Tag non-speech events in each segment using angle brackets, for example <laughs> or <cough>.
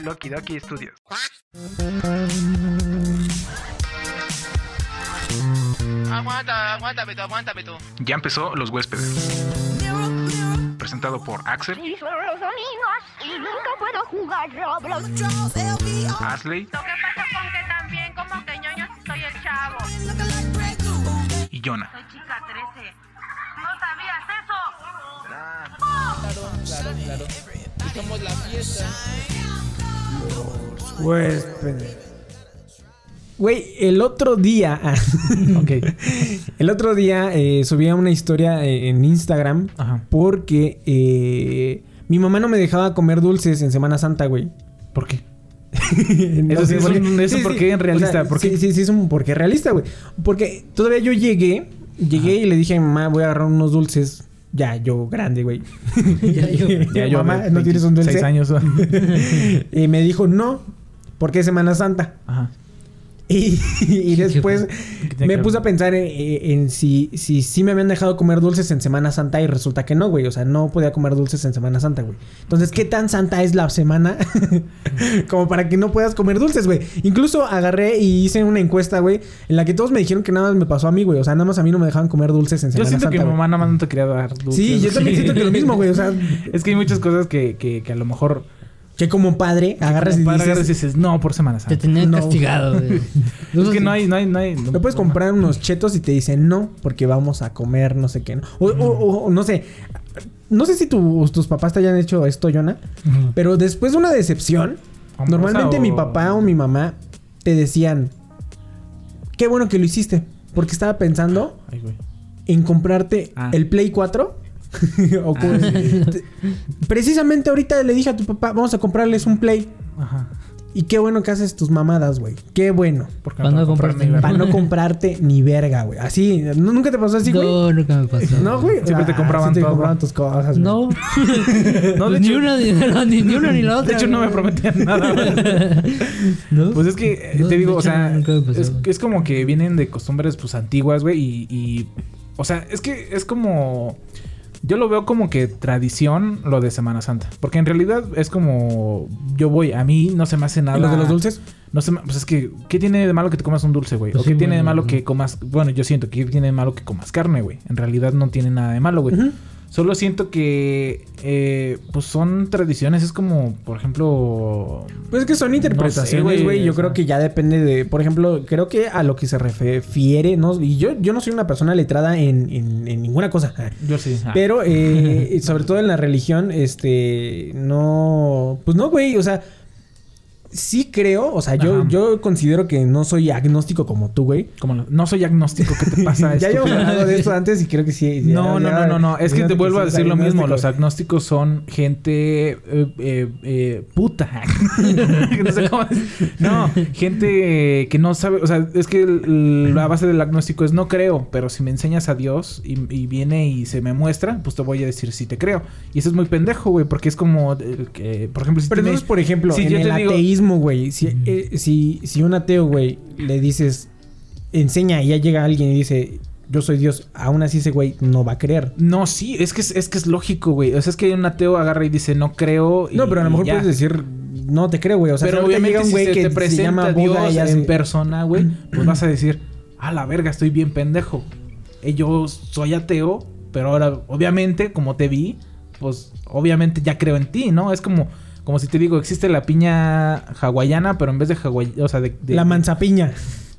Loki Doki Studios. Aguanta, aguántame tú, aguántame tú. Ya empezó Los Huéspedes. Presentado por Axel, Y son los domingos y nunca puedo jugar Roblox. Asley Lo que pasa con que también como que ñoño soy el chavo. y Jonah. Soy chica 13. ¿No sabías eso? Huéspedes. Güey, el otro día. <laughs> Ok. El otro día eh, subía una historia eh, en Instagram Ajá. porque eh, mi mamá no me dejaba comer dulces en Semana Santa, güey. ¿Por qué? <laughs> Eso sí es por un- eso por qué en realista, ¿por qué? Sí, sí, sí, es un porqué realista, güey. Porque todavía yo llegué, llegué y le dije a mi mamá, voy a agarrar unos dulces. Ya, yo grande, güey. <laughs> Ya yo. <laughs> Ya yo, mamá, ¿no tienes un dulce? 26 años. <laughs> y me dijo, no, porque es Semana Santa. Ajá. Y, y después ¿Qué tiene me puse a pensar en, en si, si, si me habían dejado comer dulces en Semana Santa y resulta que no, güey. O sea, no podía comer dulces en Semana Santa, güey. Entonces, ¿qué tan santa es la semana? <laughs> Como para que no puedas comer dulces, güey. Incluso agarré y hice una encuesta, güey, en la que todos me dijeron que nada más me pasó a mí, güey. O sea, nada más a mí no me dejaban comer dulces en Yo Semana siento Santa. que mi mamá nada más no te quería dar dulces. Sí, yo también siento que lo mismo, güey. O sea, <laughs> Es que hay muchas cosas que, que, que a lo mejor... que como padre agarras y padre dices... agarras y dices, no, por Semana Te tenían No. castigado. <laughs> Es que no hay, no hay, no hay... no- Me puedes comprar unos chetos y te dicen no, porque vamos a comer no sé qué. ¿no? O, o- o- o no sé. No sé si tu- tus papás te hayan hecho esto, Jonah. Ujú. Pero después de una decepción, Amorosa normalmente o- mi papá o mi mamá te decían: Qué bueno que lo hiciste. Porque estaba pensando Ay, güey. en comprarte Ah. el Play 4. <laughs> O como- Ah. <laughs> te- Precisamente ahorita le dije a tu papá: Vamos a comprarles un Play. Ajá. Y qué bueno que haces tus mamadas, güey. Qué bueno. Porque Para no comprarte ni verga, güey. Así, ¿no- ¿nunca te pasó así, güey? No, nunca me pasó. No, güey. Siempre te compraban sí te todo. compraban tus cosas. No. <laughs> No, de ni, hecho- una, ni, ni, ni una ni la otra. De hecho, no me prometían nada. güey. ¿No? Pues es que, eh, No, te digo, o sea, nunca me pasó, es, es como que vienen de costumbres, pues, antiguas, güey, y, y... O sea, es que es como... Yo lo veo como que tradición lo de Semana Santa. Porque en realidad es como... Yo voy, a mí no se me hace nada... ¿Y lo de los dulces? No se me- Pues es que... ¿Qué tiene de malo que te comas un dulce, güey? Pues ¿O qué tiene de malo que comas... Bueno, yo siento que tiene de malo que comas carne, güey. En realidad no tiene nada de malo, güey. Ujú. Solo siento que... eh, pues son tradiciones. Es como, por ejemplo... Pues es que son interpretaciones, güey, güey. Yo creo que ya depende de... Por ejemplo, creo que a lo que se refiere... ¿no? Y yo, yo no soy una persona letrada en, en- en ninguna cosa. Yo sí. ah. Pero, eh, <laughs> sobre todo en la religión, este... No... Pues no, güey. O sea... Sí creo. O sea, yo, Ajá. yo considero que no soy agnóstico como tú, güey. Como lo- no soy agnóstico, ¿qué te pasa? <laughs> ya habíamos hablado de esto antes y creo que sí. <laughs> No, no, no, no, no. Es que te vuelvo a decir lo mismo. Los agnósticos son gente eh, eh, eh, puta. <laughs> no sé cómo decir. No, gente que no sabe. O sea, es que la base del agnóstico es no creo, pero si me enseñas a Dios y, y viene y se me muestra, pues te voy a decir si te creo. Y eso es muy pendejo, güey, porque es como que, por ejemplo, si Pero entonces, por ejemplo, si en yo el te digo- ateísmo, güey, si, eh, si, si un ateo, güey, le dices, enseña y ya llega alguien y dice, yo soy Dios, aún así ese güey no va a creer. No, sí, es que es, es que es lógico, güey. O sea, es que un ateo agarra y dice no creo. y- no, pero a lo mejor puedes decir, no te creo, güey. O sea, pero si obviamente llega un si güey se que te se presenta llama Dios y en se- persona, güey, pues vas a decir, a la verga, estoy bien pendejo. Eh, Yo soy ateo, pero ahora, obviamente, como te vi, pues obviamente ya creo en ti, ¿no? Es como, como si te digo, existe la piña hawaiana, pero en vez de hawaiana, o sea, de, de- La manzapiña.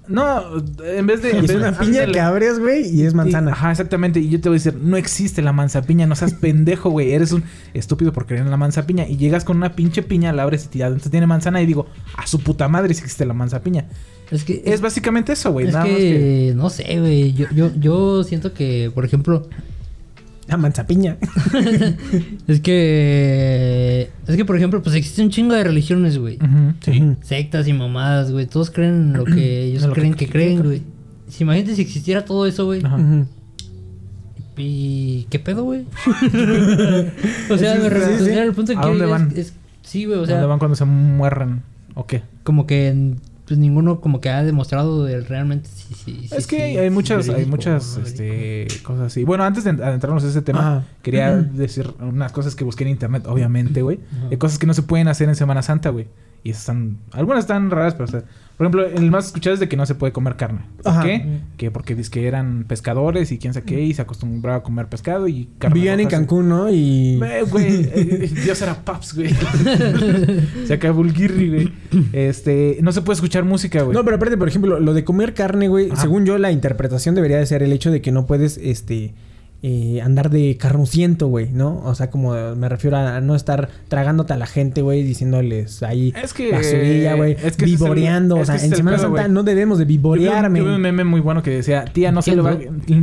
No, en vez de... en Es vez- una piña ándale. que abres, güey, y es manzana. Y- ajá, exactamente. Y yo te voy a decir, no existe la manzapiña, no seas pendejo, güey. Eres un estúpido por creer en la manzapiña. Y llegas con una pinche piña, la abres y adentro tiene manzana y digo, a su puta madre si existe la manzapiña. Es que... Es básicamente eso, güey. es Nada que, más que. no sé, güey. Yo, yo, yo siento que, por ejemplo, La manzapiña. <laughs> es que. Es que, por ejemplo, pues existe un chingo de religiones, güey. Ujú, sí. Sectas y mamadas, güey. Todos creen en lo que <clears throat> ellos En lo creen que, creen, creen, güey. Si imagínate si existiera todo eso, güey. Ajá. ¿Y qué pedo, güey? <laughs> o sea, Sí, me refiero sí. al punto en ¿A que dónde es- van? es- sí, güey, o ¿Dónde sea, van cuando se muerran? ¿O qué? como que pues ninguno como que ha demostrado de realmente si sí, sí, es que sí, hay, muchas, hay muchas este, cosas así. Bueno, antes de adentrarnos en ese tema, Ajá. quería decir unas cosas que busqué en internet, obviamente, güey. De cosas que no se pueden hacer en Semana Santa, güey. Y están... Algunas están raras, pero... o sea, por ejemplo, el más escuchado es de que no se puede comer carne. ¿Por Ajá. qué? Que porque dice que eran pescadores y quién sabe qué. Y se acostumbraba a comer pescado y carne Vivían en Cancún, ¿no? Y... Eh, güey, eh, Dios era Paps, güey. <laughs> se acabó el guirri, güey. Este, no se puede escuchar música, güey. No, pero aparte, por ejemplo, lo de comer carne, güey, Ajá. según yo, la interpretación debería de ser el hecho de que no puedes, este, eh, andar de carnuciento, güey, ¿no? O sea, como me refiero a no estar tragándote a la gente, güey, diciéndoles ahí Es que- basurilla, güey, es que es el- es o sea, que en Semana pedo, Santa no debemos de Yo vi un- vivorearme. yo vi un meme muy bueno que decía, tía, no se le va,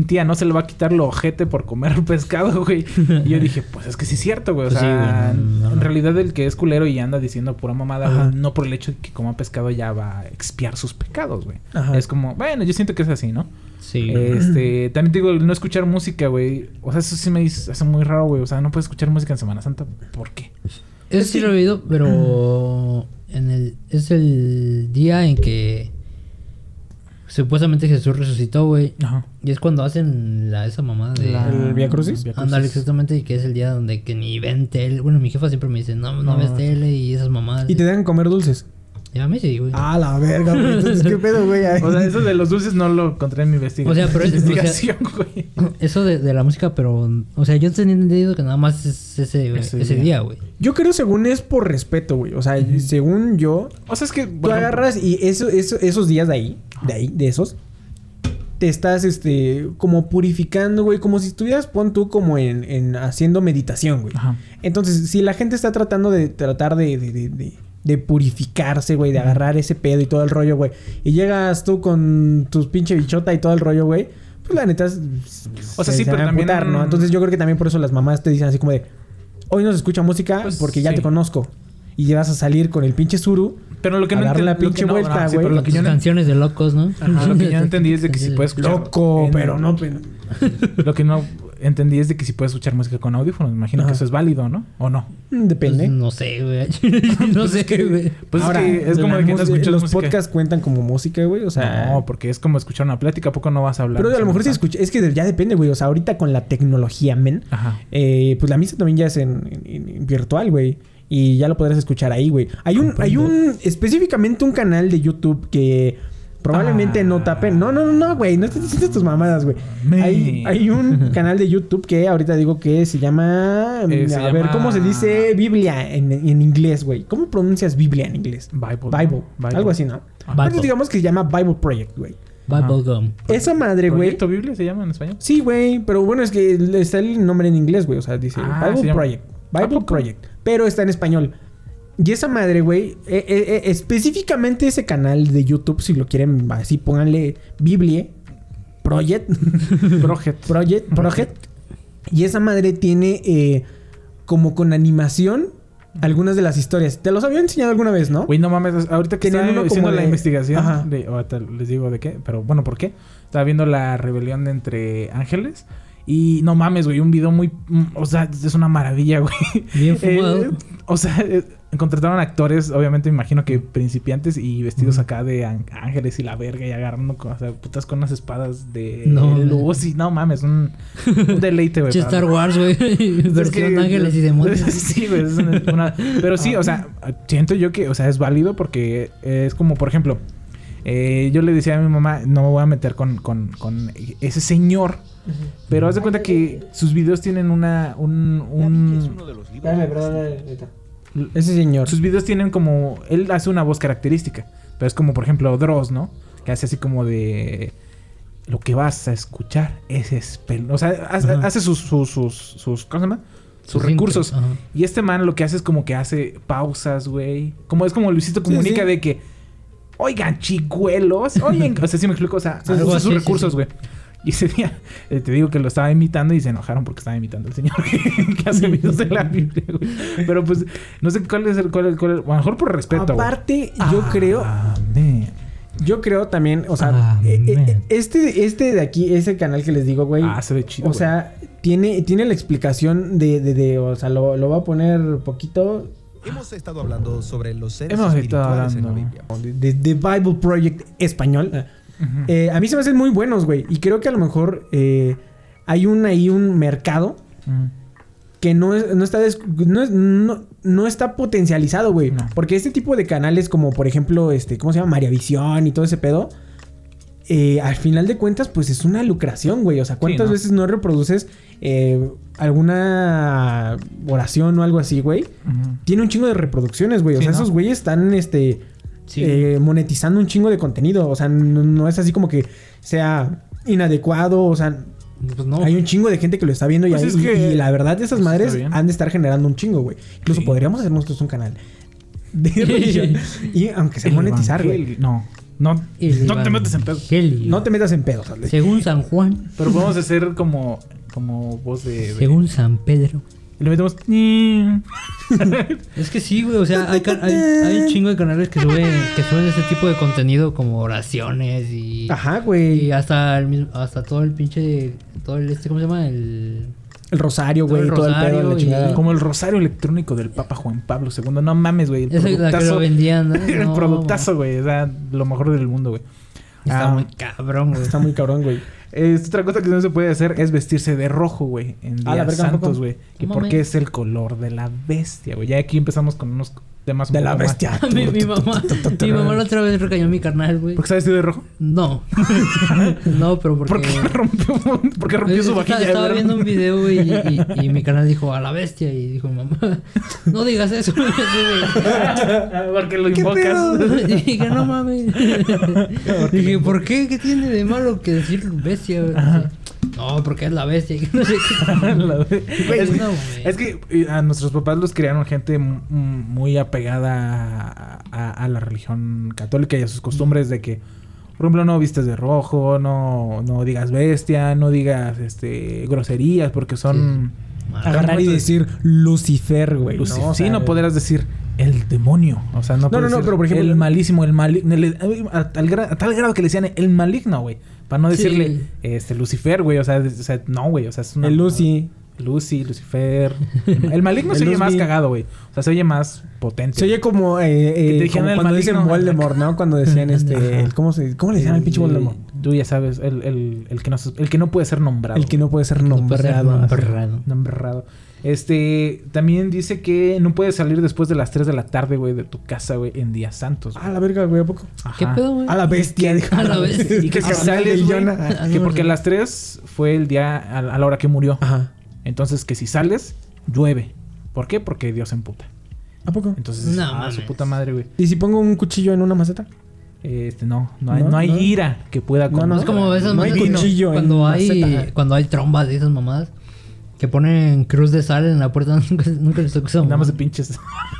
tía, no se le va a quitar lo ojete por comer <laughs> pescado, güey. Y yo dije, pues es que sí es cierto, güey. O Pues sea, güey, no, no. en realidad el que es culero y anda diciendo pura mamada, güey, no por el hecho de que coma pescado ya va a expiar sus pecados, güey. Es como, bueno, yo siento que es así, ¿no? Sí. Este, también te digo, el no escuchar música, güey. O sea, eso sí me dice- hace muy raro, güey. O sea, no puedes escuchar música en Semana Santa. ¿Por qué? Eso sí lo he oído, pero en el es el día en que supuestamente Jesús resucitó, güey. Ajá. Y es cuando hacen la, esa mamada de... La- ¿El Vía Crucis? Vía Ándale, exactamente, y que es el día donde que ni ven tele. Bueno, mi jefa siempre me dice, no, no, No, ves tele y esas mamadas. Y te dejan comer dulces. Ya sí, güey. Ah, la verga, güey. Entonces, ¿qué pedo, güey? <laughs> O sea, eso de los dulces no lo encontré en mi investigación. O sea, pero es- o sea- investigación, <laughs> güey. Eso de, de la música, pero... O sea, yo tenía entendido que nada más es ese, Ese ese, día. día, güey. Yo creo según es por respeto, güey. O sea, según yo, O sea, es que. Tú agarras y eso, eso- esos días de ahí, de ahí, de esos, te estás, este, como purificando, güey, como si estuvieras, pon tú, como en, en haciendo meditación, güey. Ajá. Entonces, si la gente está tratando de tratar de, de, de, de- purificarse, güey, de agarrar ese pedo y todo el rollo, güey, y llegas tú con tus pinche bichota y todo el rollo, güey, pues la neta es... O sea, se- sí, se pero van a también- ¿no? Entonces yo creo que también por eso las mamás te dicen así como de, hoy no se escucha música Pues, porque ya sí. te conozco. Y ya vas a salir con el pinche suru Pero lo que a no darle la lo que pinche no- vuelta, no, sí, güey. pero lo que yo no- canciones de locos, ¿no? Ajá, lo que yo no <laughs> entendí es de que si puedes escuchar. Loco, en- pero no. pero- <laughs> Lo que no entendí es de que si puedes escuchar música con audífonos. Me imagino Ajá. que eso es válido, ¿no? ¿O no? Mm, Depende. Pues, no sé, güey. <laughs> no sé, güey. Pues Ahora, es que es como de que no escuchas los música. podcasts cuentan como música, güey. O sea. no, porque es como escuchar una plática. ¿A poco no vas a hablar? pero a lo mejor si sí escucha. Es que ya depende, güey. O sea, ahorita con la tecnología, men. Ajá. eh, pues la misa también ya es en, en- en virtual, güey. Y ya lo podrás escuchar ahí, güey. Hay un, hay un, específicamente un canal de YouTube que probablemente Ah. no tapen. No, no, no, no, güey. No estés diciendo tus mamadas, güey. Hay, hay un <laughs> canal de YouTube que ahorita digo que se llama. Eh, se a ver, ¿cómo se dice Biblia en, en inglés, güey? ¿Cómo pronuncias Biblia en inglés? Bible. Bible. Bible. Algo así, ¿no? Bible. Ahorita digamos que se llama Bible Project, güey. Bubblegum. Esa madre, güey. ¿Proyecto Biblia se llama en español? Sí, güey, pero bueno, es que está el nombre en inglés, güey. O sea, dice Ah, Bible se llama- Project. ¿A Bible? Project. Pero está en español. Y esa madre, güey, eh, eh, eh, específicamente ese canal de YouTube, si lo quieren, así pónganle Biblia <laughs> Project. Project. Project. Project. Y esa madre tiene eh, como con animación algunas de las historias. Te los había enseñado alguna vez, ¿no? Güey, no mames, ahorita que estaba haciendo como la de- investigación Ajá. de, ahorita les digo de qué, pero bueno, ¿por qué? Estaba viendo la rebelión entre ángeles y no mames, güey, un video muy, mm, o sea, es una maravilla, güey. Bien fumado. <laughs> Eh, o sea, eh, contrataron actores, obviamente me imagino que principiantes y vestidos acá de án- ángeles y la verga y agarrando con, o sea, putas con unas espadas de No, luz y no mames, un, un deleite, güey. <laughs> Star Wars, güey. <laughs> <laughs> es Versión que- ángeles y demonios. sí, güey. es una- una- pero sí, o sea, siento yo que, o sea, es válido porque es como, por ejemplo, eh, yo le decía a mi mamá, no me voy a meter con, con, con ese señor. Pero haz de cuenta que sus videos tienen una. Un, un- Espérame, perdón. Ese señor. sus videos tienen como. Él hace una voz característica. Pero es como, por ejemplo, Dross, ¿no? Que hace así como de. Lo que vas a escuchar es espel... O sea, hace, sus, sus, sus, sus. ¿Cómo se llama? Sus Sus recursos. Y este man lo que hace es como que hace pausas, güey. Como es como Luisito comunica sí. de que. Oigan, chicuelos. Oigan. <laughs> o sea, sí me explico. O sea, Algo usa así, sus recursos, sí. Güey. Y ese día, eh, te digo que lo estaba imitando y se enojaron porque estaba imitando al señor que hace videos de la Biblia, güey. Pero pues, no sé cuál es el. Cuál es, cuál es- a lo mejor por respeto, güey. Aparte, yo creo. Yo creo también, o sea, Ah, eh, eh, este, este de aquí, ese canal que les digo, güey. Ah, se ve chido. o sea, tiene, tiene la explicación de, de, de- o sea, lo, lo voy a poner poquito Hemos estado hablando sobre los seres Hemos estado espirituales en la hablando. Biblia. de, de Bible Project español. Eh, a mí se me hacen muy buenos, güey. Y creo que a lo mejor eh, hay un ahí un mercado que no, es, no está des- no, es- no, no está potencializado, güey. No. Porque este tipo de canales como, por ejemplo, este, ¿cómo se llama? María Visión y todo ese pedo. eh, al final de cuentas, pues es una lucración, güey. O sea, ¿cuántas veces no reproduces eh, alguna oración o algo así, güey? Tiene un chingo de reproducciones, güey. O Sí, sea, ¿no? esos güeyes están, este... Sí. eh, monetizando un chingo de contenido. O sea, no, no es así como que sea inadecuado. O sea, Pues no. hay un chingo de gente que lo está viendo y, Pues ahí- es y- que- y la verdad, esas pues madres han de estar generando un chingo, güey. Incluso Sí. podríamos hacer nosotros un canal de <laughs> religión. y aunque sea El monetizar, güey. No, no, no te metes en pedo. evangelio. No te metas en pedos, Ale. Según San Juan, Pero podemos hacer como, como voz de. de- según San Pedro. Y le metemos. <laughs> Es que sí, güey. O sea, hay, can- hay, hay un chingo de canales que suben, que suben ese tipo de contenido como oraciones y. Ajá, Y güey. hasta el mismo- hasta todo el pinche. Todo el este, ¿cómo se llama? El. El rosario, güey. el Todo el pedo, rosario la y- chingada. Como el rosario electrónico del Papa Juan Pablo II. No mames, güey. Es la que lo vendían, ¿no? <laughs> el No, productazo, güey. O sea, lo mejor del mundo, güey. Está Ah, muy cabrón, güey. Está muy cabrón, güey. Eh, otra cosa que no se puede hacer es vestirse de rojo, güey. En Ah, la días verga, ¿a poco? santos, güey. Y No porque es el color de la bestia, güey. Ya aquí empezamos con unos temas De la bestia. <laughs> mi, mi <laughs> mamá, <laughs> mi mamá la otra vez recañó a mi carnal, güey. ¿Por qué está vestido de rojo? No. no, pero porque. ¿Por qué rompió, por qué rompió su vajilla? Estaba viendo un video, güey, y, y- y mi canal dijo a la bestia. Y dijo mamá, no digas eso. Porque lo ¿Qué invocas. Y dije, no mames. dije, ¿por qué? ¿Qué tiene de malo que decir bestia? No, porque es la bestia. no sé qué. <laughs> Es, que- no, güey. es que a nuestros papás los criaron gente muy apegada a, a- a la religión católica y a sus costumbres de que, por ejemplo, no vistes de rojo, no, no digas bestia, no digas este groserías porque son... Agarrar y decir Lucifer, güey. Luci- ¿no? O sí, no podrás decir el demonio. O sea, no No, no, pero, por ejemplo- el malísimo, el maligno. A, a tal grado que le decían el maligno, güey. Para no Sí. decirle este Lucifer, güey. O sea, o sea, no, güey. O sea, es una. El Lucy. Lucy, Lucifer. <laughs> El maligno El se oye más cagado, güey. O sea, se oye más potente. Se oye como, eh, eh, como el cuando dicen maligno. Voldemort, ¿no? Cuando decían este... El- ¿cómo, se, ¿Cómo le decían al pinche Voldemort? Tú ya sabes, el, el, el, que no, se- el que no puede ser nombrado. El que no puede ser No puede ser nombrado. nombrado. Nombrado. Este, también dice que no puedes salir después de las 3 de la tarde, güey, de tu casa, güey, en días santos. A la verga, güey, ¿a poco? Ajá. ¿Qué pedo, güey? A la bestia. dijo. A la bestia. Y que <laughs> si sales. Ah, que no, porque a las 3 fue el día a, a la hora que murió. Ajá. Entonces, que si sales, llueve. ¿Por qué? Porque Dios se emputa. ¿A poco? Entonces, No ah, su puta madre, güey. ¿Y si pongo un cuchillo en una maceta? Este, no, no hay, No, no, hay no. ira que pueda No, con no, Es como esas No hay cuchillo en cuando hay maceta. cuando hay trombas de esas mamadas que ponen cruz de sal en la puerta <laughs> nunca, nunca les tocó Nada más de pinches.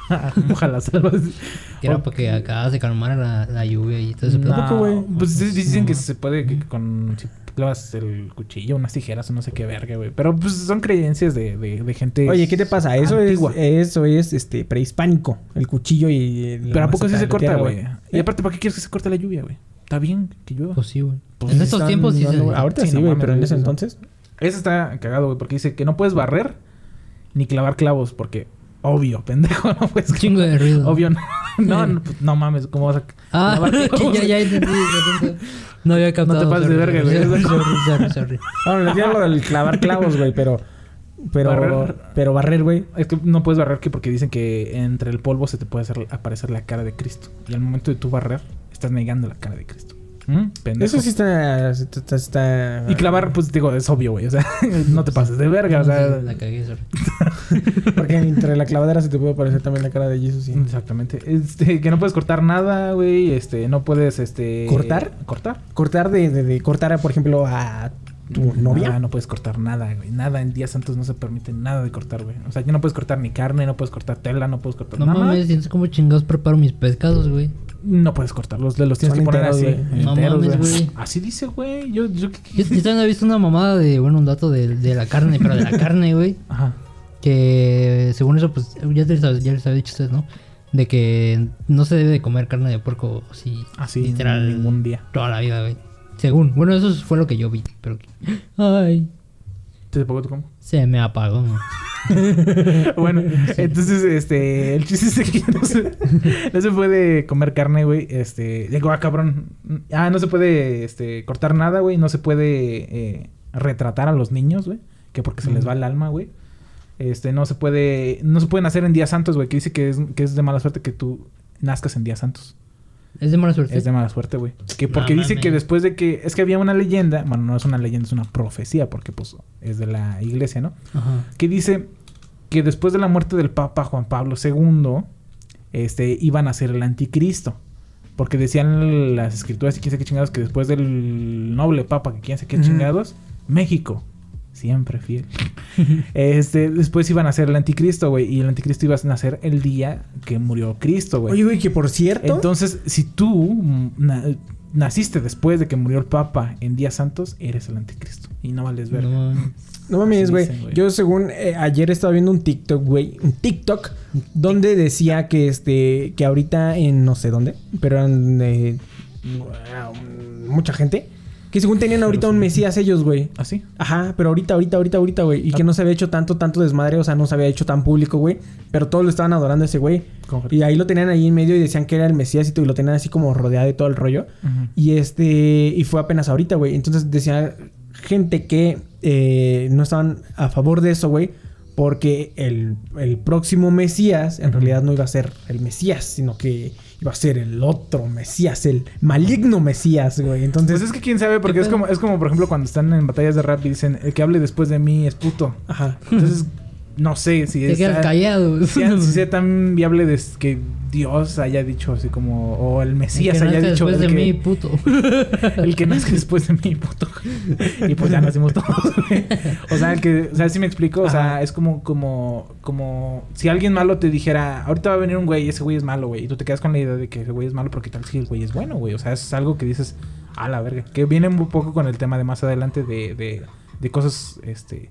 <laughs> Moja las que era para que acá se calmara la, la lluvia y todo eso ¿A poco, güey? Pues sí, dicen que se puede que con si clavas el cuchillo, unas tijeras o no sé qué verga, güey. Pero pues son creencias de, de, de gente. Oye, ¿qué te pasa? Eso antigua. es, eso es este prehispánico. El cuchillo y. Pero a poco sí se corta, güey. Y aparte, ¿para qué quieres que se corte la lluvia, güey? Está bien que llueva. Pues sí, güey. Pues en estos tiempos sí se... dando- Ahorita Sí, no güey, pero en ese eso. entonces. Ese está cagado, güey, porque dice que no puedes barrer ni clavar clavos, porque obvio, pendejo, <laughs> no puedes. Chingo de ruido. Obvio, no. No, no, pues, no mames, ¿cómo vas a <laughs> Ah, <laughs> clavos? ya, ya entendí. No había captado. No te pases de verga, güey. Sorry, sorry, sorry. Bueno, les digo lo del clavar clavos, güey, pero. Pero. Barrer. Pero barrer, güey. Es que no puedes barrer que porque dicen que entre el polvo se te puede hacer, aparecer la cara de Cristo. Y al momento de tú barrer, estás negando la cara de Cristo. ¿Mm? Eso sí está. está, está- Y clavar, pues digo, es obvio, güey. O sea, <laughs> no te pases de verga, o sea. La cagué, sorry. <laughs> Porque entre la clavadera se te puede aparecer también la cara de Jesus, sí. Exactamente. Este, que no puedes cortar nada, güey. Este, no puedes, este... ¿Cortar? Cortar. Cortar de, de, de cortar, por ejemplo, a tu novia. No puedes cortar nada, güey. Nada en días santos no se permite nada de cortar, güey. O sea, ya no puedes cortar ni carne, no puedes cortar tela, no puedes cortar No nada. mames, sientes como chingados preparo mis pescados, güey. No puedes cortarlos, los tienes Son que poner enteros, así. güey. No enteros, mames, güey. Así dice, güey. Yo, yo, Yo, yo también he visto una mamada de, bueno, un dato de, de la carne, pero de la carne, güey. <laughs> Ajá. Que según eso, pues ya les, ya les había dicho a ustedes, ¿no? De que no se debe de comer carne de puerco así, Así, literal, ningún día. toda la vida, güey. Según, bueno, eso fue lo que yo vi, pero... <gasps> Ay, ¿Te pongo tú cómo? Se me apagó. ¿no? <laughs> bueno, <laughs> entonces, este, el chiste es que no se, no se puede comer carne, güey. Este, digo, ah, cabrón. Ah, no se puede, este, cortar nada, güey. No se puede eh, retratar a los niños, güey. Que porque se les va el alma, güey. Este, no se puede, no se pueden hacer en días santos, güey. Que dice que es, que es de mala suerte que tú nazcas en días santos. Es de mala suerte. Es de mala suerte, güey. Que porque No dice que después de que... Es que había una leyenda... Bueno, no es una leyenda, es una profecía. Porque, pues, es de la iglesia, ¿no? Ajá. Que dice que después de la muerte del Papa Juan Pablo II... Este... Iban a ser el anticristo. Porque decían las escrituras y quién sabe qué chingados... Que después del noble Papa... Que quién sabe qué chingados... México. Siempre fiel. este... Después iban a ser el anticristo, güey. Y el anticristo iba a nacer el día que murió Cristo, güey. Oye, güey, que por cierto. Entonces, si tú na- naciste después de que murió el Papa en días santos, eres el anticristo. Y no vales ver. No, No mames, güey. Yo según eh, ayer estaba viendo un TikTok, güey, un TikTok donde decía que este que ahorita en no sé dónde, pero eran eh, mucha gente que según tenían ahorita un mesías ellos, güey. ¿Así? Ajá, pero ahorita, ahorita, ahorita, ahorita, güey. Y que no se había hecho tanto, tanto desmadre, o sea, no se había hecho tan público, güey. Pero todos lo estaban adorando a ese güey. Y ahí lo tenían ahí en medio y decían que era el Mesías y todo, y lo tenían así como rodeado de todo el rollo. Y este, y fue apenas ahorita, güey. Entonces decía gente que eh, no estaban a favor de eso, güey. Porque el, el próximo Mesías en realidad no iba a ser el Mesías, sino que iba a ser el otro Mesías, el maligno Mesías, güey. Entonces, Pues es que quién sabe, porque es como, es como, por ejemplo, cuando están en batallas de rap y dicen, el que hable después de mí es puto. ajá. Entonces, no sé si es... quedas callado. <laughs> Si sea <laughs> tan viable de que Dios haya dicho así como... O el El Mesías que haya dicho... después el de que- mí, puto. <laughs> El que nazca después de mí, puto. Y pues ya nacimos todos. O sea, el que, o sea, si me explico, o sea, Ajá. es como, como, como si alguien malo te dijera, ahorita va a venir un güey ese güey es malo, güey. Y tú te quedas con la idea de que ese güey es malo porque tal si el güey es bueno, güey. O sea, es algo que dices, a la verga. Que viene un poco con el tema de más adelante de, de, de cosas, este.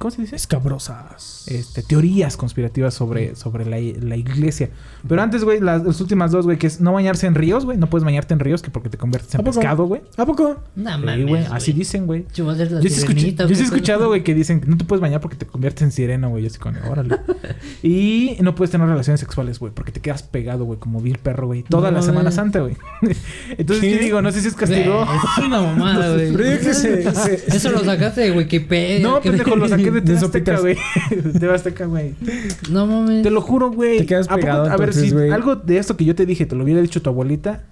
¿Cómo se dice? Escabrosas. este, teorías conspirativas sobre, sobre la, la iglesia. Pero antes, güey, las, las últimas dos, güey, que es no bañarse en ríos, güey. No puedes bañarte en ríos que porque te conviertes en pescado, güey. ¿A poco? No Sí, mames, güey, así dicen, güey. Yo Yo sí, he escuchado, güey, que dicen que no te puedes bañar porque te conviertes en sirena, güey. Yo así con, órale. <laughs> y no puedes tener relaciones sexuales, güey, porque te quedas pegado, güey, como vil perro, güey. Toda No la Semana mames. Santa, güey. <laughs> Entonces, ¿Qué? yo digo, no sé si es castigo. Es una mamada, <laughs> güey. Eso lo sacaste de Wikipedia. No, pendejo, lo saqué de De Azteca, güey. <laughs> De Azteca, güey. No mames. Te lo juro, güey. Te quedas ¿A poco- pegado, A ver, si algo de esto que yo te dije te lo hubiera dicho tu abuelita,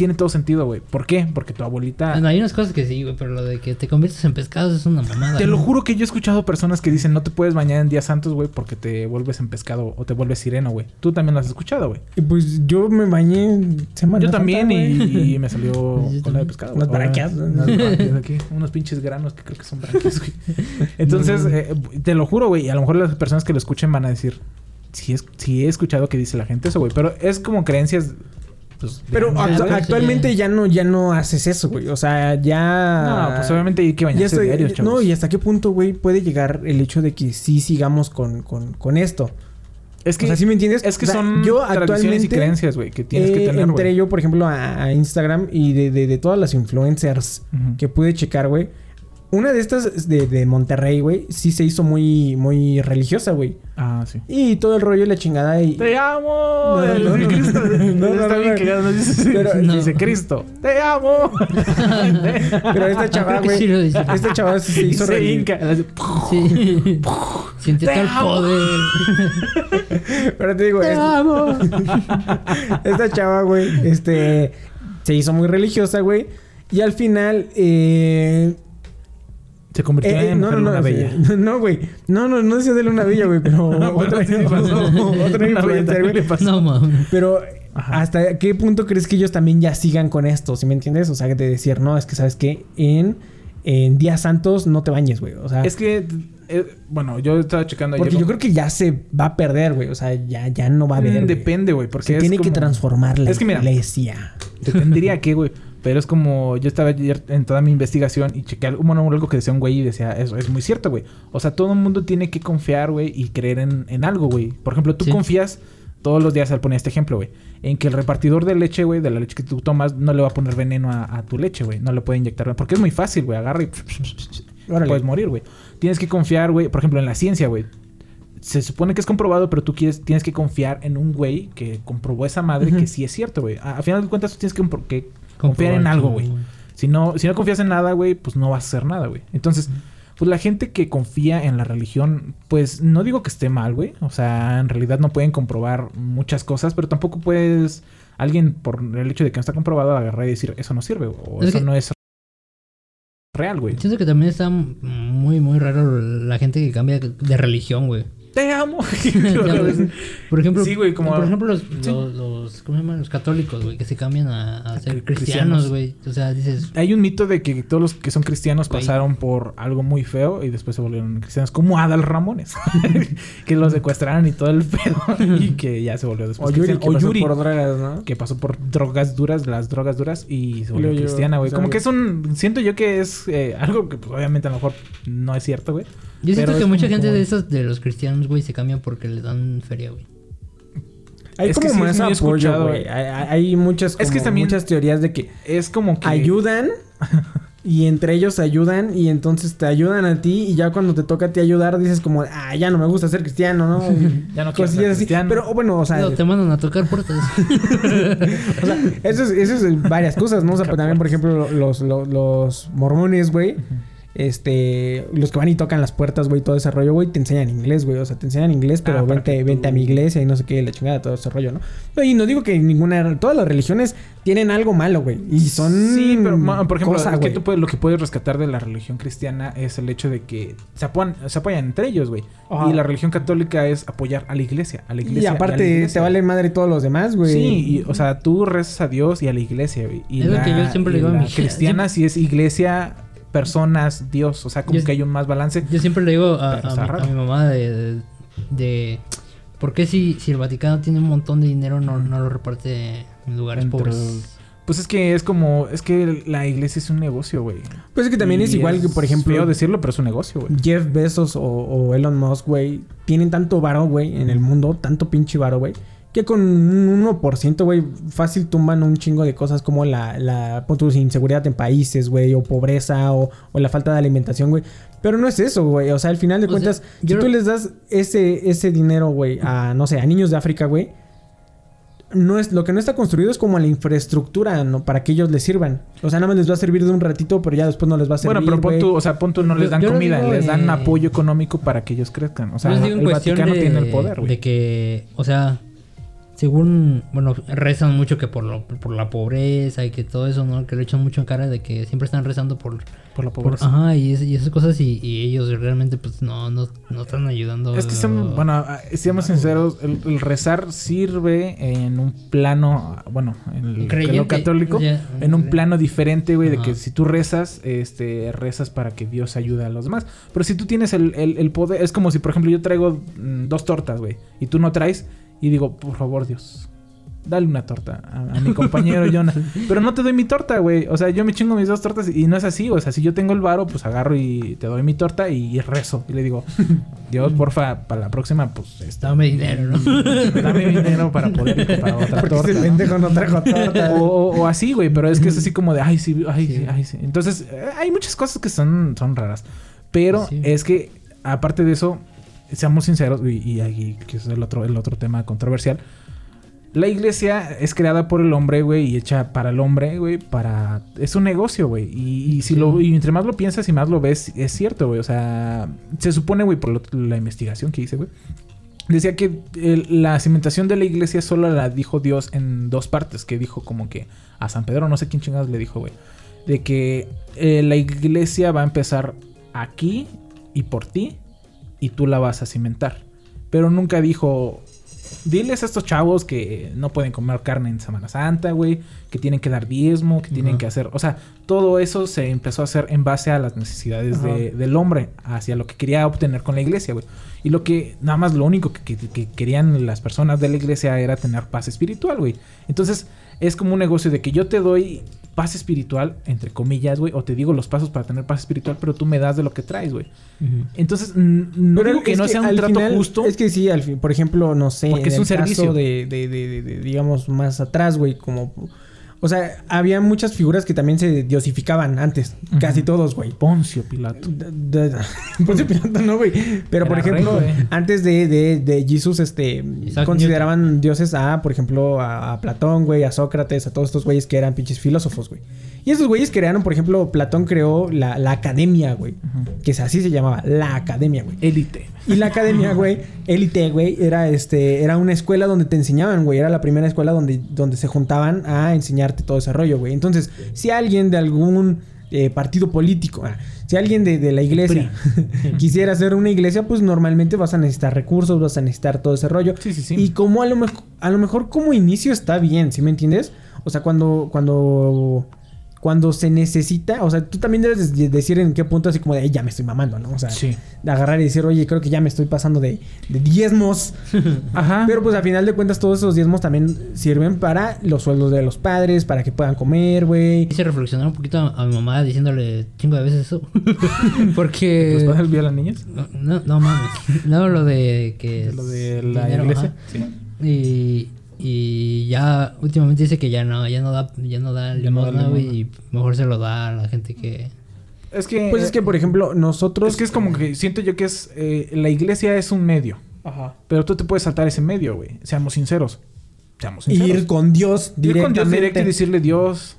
tiene todo sentido, güey. ¿Por qué? Porque tu abuelita... Bueno, hay unas cosas que sí, güey, pero lo de que te conviertes en pescado es una mamada. Te lo juro que yo he escuchado personas que dicen no te puedes bañar en días santos, güey, porque te vuelves en pescado o te vuelves sireno, güey. Tú también lo has escuchado, güey. Y Pues yo me bañé Semana Yo también y, y me salió <laughs> cola de pescado. Unas güey. branquias. Unas branquias aquí. Unos pinches granos que creo que son branquias, güey. <laughs> Entonces, eh, te lo juro, güey. Y a lo mejor las personas que lo escuchen van a decir... Sí, es, sí he escuchado que dice la gente eso, güey. Pero es como creencias... Pues, Pero güey. actualmente ya no, ya no haces eso, güey. O sea, ya. No, pues obviamente hay que bañarse estoy- diario, chavos. no, y hasta qué punto, güey, puede llegar el hecho de que sí sigamos con, con, con esto. Es que, o sea, ¿sí me entiendes? Es que O sea, son yo tradiciones y actualmente, creencias, güey, que tienes que Eh, tener, entré yo, por ejemplo, a, a Instagram y de, de, de todas las influencers que pude checar, güey. Una de estas de, de Monterrey, güey, sí se hizo muy, muy religiosa, güey. Ah, sí. Y todo el rollo y la chingada y... ¡Te amo! No, no, no. Dice Cristo. No, no, Está no, bien que no dice, <laughs> Pero- dice Cristo. ¡Te amo! <laughs> Pero esta chava, güey... sí lo dice. esta chava sí se hizo se Sí. <laughs> Siente amo. poder. Pero te digo, Te esta, amo. esta chava, güey, este... Se hizo muy religiosa, güey. Y al final, eh... Se convirtió Eh, en no, mujer no, no, luna bella. sí. <laughs> no, güey. No, no, no decía de Luna Bella, güey, pero <laughs> otra, sí pasó. <laughs> otra influencer, güey. le pasó. No mames. Pero Ajá. ¿hasta qué punto crees que ellos también ya sigan con esto? ¿Sí me entiendes? O sea, de decir, no, es que sabes que en, en días santos no te bañes, güey. O sea, Es que, eh, bueno, yo estaba checando ayer. porque yo creo que ya se va a perder, güey. O sea, ya, ya no va a haber. Depende, güey, porque Se es tiene que como- transformar la Es que mira, iglesia. Te tendría que, güey. Pero es como yo estaba ayer en toda mi investigación y chequé algo, bueno, algo que decía un güey y decía, eso es muy cierto, güey. O sea, todo el mundo tiene que confiar, güey, y creer en, en algo, güey. Por ejemplo, tú Sí. confías todos los días, al poner este ejemplo, güey, en que el repartidor de leche, güey, de la leche que tú tomas, no le va a poner veneno a, a tu leche, güey. No le puede inyectar, porque es muy fácil, güey. Agarra y <laughs> Órale. puedes morir, güey. Tienes que confiar, güey, por ejemplo, en la ciencia, güey. Se supone que es comprobado, pero tú quieres, tienes que confiar en un güey que comprobó esa madre que sí es cierto, güey. A, a final de cuentas, tú tienes que, que confiar en algo, güey. Si no, si no confías en nada, güey, pues no vas a hacer nada, güey. Entonces, pues la gente que confía en la religión, pues no digo que esté mal, güey. O sea, en realidad no pueden comprobar muchas cosas, pero tampoco puedes alguien por el hecho de que no está comprobado agarrar y decir eso no sirve o Es eso que- no es real, güey. Siento que también está muy, muy raro la gente que cambia de religión, güey. Te amo. <laughs> <laughs> Por ejemplo, Sí, güey, como- por ejemplo los, Sí. los, los- ¿cómo se llaman? Los católicos, güey, que se cambian a, a ser cri- cristianos, güey. O sea, dices, Hay un mito de que todos los que son cristianos pasaron por algo muy feo y después se volvieron cristianos, como Adal Ramones, <laughs> que lo secuestraron y todo el pedo y que ya se volvió después O Yuri, cristiano. que O pasó Yuri, por drogas, ¿no? que pasó por drogas duras, las drogas duras y se volvió cristiana, güey. Como que es un... Siento yo que es eh, algo que pues, obviamente a lo mejor no es cierto, güey. Yo siento que mucha como- gente como- de esos, de los cristianos, güey, se cambian porque les dan feria, güey. Hay Es que como sí, más sí, he apoyo, güey. Hay, hay- hay muchas, Es que como también- muchas teorías de que Es como que... ayudan <laughs> y entre ellos ayudan y entonces te ayudan a ti y ya cuando te toca a ti ayudar dices como, ah, ya no me gusta ser cristiano, ¿no? <laughs> Ya no quiero <laughs> Cosillas ser así. cristiano. Pero bueno, o sea, No, te mandan a tocar puertas. o sea, eso es, eso es varias cosas, ¿no? O sea, pero también, por ejemplo, los, los, los mormones, güey. Este, los que van y tocan las puertas, güey, todo ese rollo, güey, te enseñan inglés, güey. O sea, te enseñan inglés, pero Ah, vente, vente a mi iglesia y no sé qué, la chingada, todo ese rollo, ¿no? Y no digo que ninguna, todas las religiones tienen algo malo, güey. Y son. Sí, pero por ejemplo, cosa, es que tú puedes- lo que puedes rescatar de la religión cristiana es el hecho de que se apoyan, se apoyan entre ellos, güey. Ajá. Y la religión católica es apoyar a la iglesia, a la iglesia. Y aparte, iglesia. te vale madre todos los demás, güey. Sí, y, o sea, tú rezas a Dios y a la iglesia, güey. Y Es lo la, que yo siempre le y digo a la mi cristiana sí es iglesia, personas, Dios. O sea, como Yo- que hay un más balance. Yo siempre le digo a, a mi, raro. a mi mamá de, de, de- ¿Por qué si, si el Vaticano tiene un montón de dinero no, no lo reparte en lugares Entre- pobres? Pues es que es como, es que la iglesia es un negocio, güey. Pues es que también Y es igual que, por ejemplo, Feo decirlo, pero es un negocio, güey. Jeff Bezos o, o Elon Musk, güey, tienen tanto varo, güey, en el mundo, tanto pinche varo, güey, que con un 1%, güey, fácil tumban un chingo de cosas como la, la inseguridad en países, güey, o pobreza, o, o la falta de alimentación, güey. Pero no es eso, güey. O sea, al final de O cuentas, si tú no- les das ese, ese dinero, güey, a, no sé, a niños de África, güey, no es, lo que no está construido es como la infraestructura, ¿no? Para que ellos les sirvan. O sea, nada más les va a servir de un ratito, pero ya después no les va a servir, Bueno, pero pon güey. tú, o sea, pon tú, no les dan yo comida, digo, les dan eh, apoyo económico para que ellos crezcan. O sea, el Vaticano de, tiene el poder, güey. de que, o sea, según, bueno, rezan mucho que por, lo- por la pobreza y que todo eso, ¿no? Que le echan mucho en cara de que siempre están rezando por... Por la por- pobreza. ajá, y, es- y esas cosas y, y ellos realmente pues no, no, no están ayudando. Es que seamos, bueno, seamos sinceros, el, el rezar sirve en un plano, bueno, en el Creyente, lo católico, sea, en un plano diferente, güey, de que si tú rezas, este, rezas para que Dios ayude a los demás. Pero si tú tienes el, el- el poder, es como si, por ejemplo, yo traigo mm, dos tortas, güey, y tú no traes, y digo, por favor, Dios. Dale una torta a, a mi compañero <laughs> Jonah. Pero no te doy mi torta, güey. O sea, yo me chingo mis dos tortas y no es así. O sea, si yo tengo el varo, pues agarro y te doy mi torta y, rezo. Y le digo, <laughs> Dios, porfa, para la próxima, pues este, Dame dinero, ¿no? <laughs> dame dinero para poder para otra Porque torta. ese ¿no? no trajo torta. O, o- o así, güey, pero es que es así como de, ay, sí, ay, sí, ay, sí. Entonces, eh, hay muchas cosas que son, son raras. Pero Sí. es que, aparte de eso, seamos sinceros, y, y aquí, que es el otro, el otro tema controversial. La iglesia es creada por el hombre, güey, y hecha para el hombre, güey, para... Es un negocio, güey. Y, y si lo... Y entre más lo piensas y más lo ves, es cierto, güey. O sea, se supone, güey, por lo- la investigación que hice, güey. Decía que el- la cimentación de la iglesia solo la dijo Dios en dos partes. Que dijo como que a San Pedro, no sé quién chingados le dijo, güey. De que eh, la iglesia va a empezar aquí y por ti. Y tú la vas a cimentar. Pero nunca dijo... Diles a estos chavos que no pueden comer carne en Semana Santa, güey. Que tienen que dar diezmo, que tienen que hacer... O sea, todo eso se empezó a hacer en base a las necesidades de- del hombre. Hacia lo que quería obtener con la iglesia, güey. Y lo que, nada más lo único que, que- que querían las personas de la iglesia era tener paz espiritual, güey. Entonces, es como un negocio de que yo te doy paz espiritual, entre comillas, güey, o te digo los pasos para tener paz espiritual, pero tú me das de lo que traes, güey. Entonces, no digo que no sea un trato final- justo. Es que sí, al fin, por ejemplo, no sé, Porque en es un el servicio. de, de- de- de- de, digamos, más atrás, güey, como... O sea, había muchas figuras que también se diosificaban antes. Casi todos, güey. Poncio Pilato. De- de- <laughs> Poncio Pilato no, güey. Pero, por Era ejemplo, antes de, de, de Jesús, este... Isaac consideraban dioses a, por ejemplo, a, a Platón, güey, a Sócrates, a todos estos güeyes que eran pinches filósofos, güey. Y esos güeyes crearon, por ejemplo, Platón creó la, la academia, güey. Que así se llamaba, la academia, güey. Élite. Y la academia, <laughs> güey, élite, güey, era este, era una escuela donde te enseñaban, güey, era la primera escuela donde, donde se juntaban a enseñarte todo ese rollo, güey. Entonces, si alguien de algún eh, partido político, ah, si alguien de, de la iglesia <laughs> quisiera hacer una iglesia, pues normalmente vas a necesitar recursos, vas a necesitar todo ese rollo. Sí, sí, sí. Y como a lo mejor, a lo mejor como inicio está bien, ¿sí me entiendes? O sea, cuando, cuando, cuando se necesita, o sea, tú también debes de- decir en qué punto así como de, "Ey, ya me estoy mamando, ¿no? O sea, Sí. de agarrar y decir, oye, creo que ya me estoy pasando de, de diezmos. <laughs> Ajá. Pero pues a final de cuentas todos esos diezmos también sirven para los sueldos de los padres, para que puedan comer, güey. Hice reflexionar un poquito a, a mi mamá diciéndole chingo de veces eso. <laughs> Porque. ¿Los padres violan niños? No, no, no mames. No, lo de que. Lo de la dinero, iglesia. ajá. Sí. Y, y ya últimamente dice que ya no, ya no da, ya no da no limosna, güey, limosna. y mejor se lo da a la gente que. Es que. Pues es que, por ejemplo, nosotros... Es que es como que siento yo que es. eh, la iglesia es un medio. Ajá. Pero tú te puedes saltar ese medio, güey. Seamos sinceros. Seamos sinceros. Ir con Dios Ir directamente. con Dios directo y decirle Dios.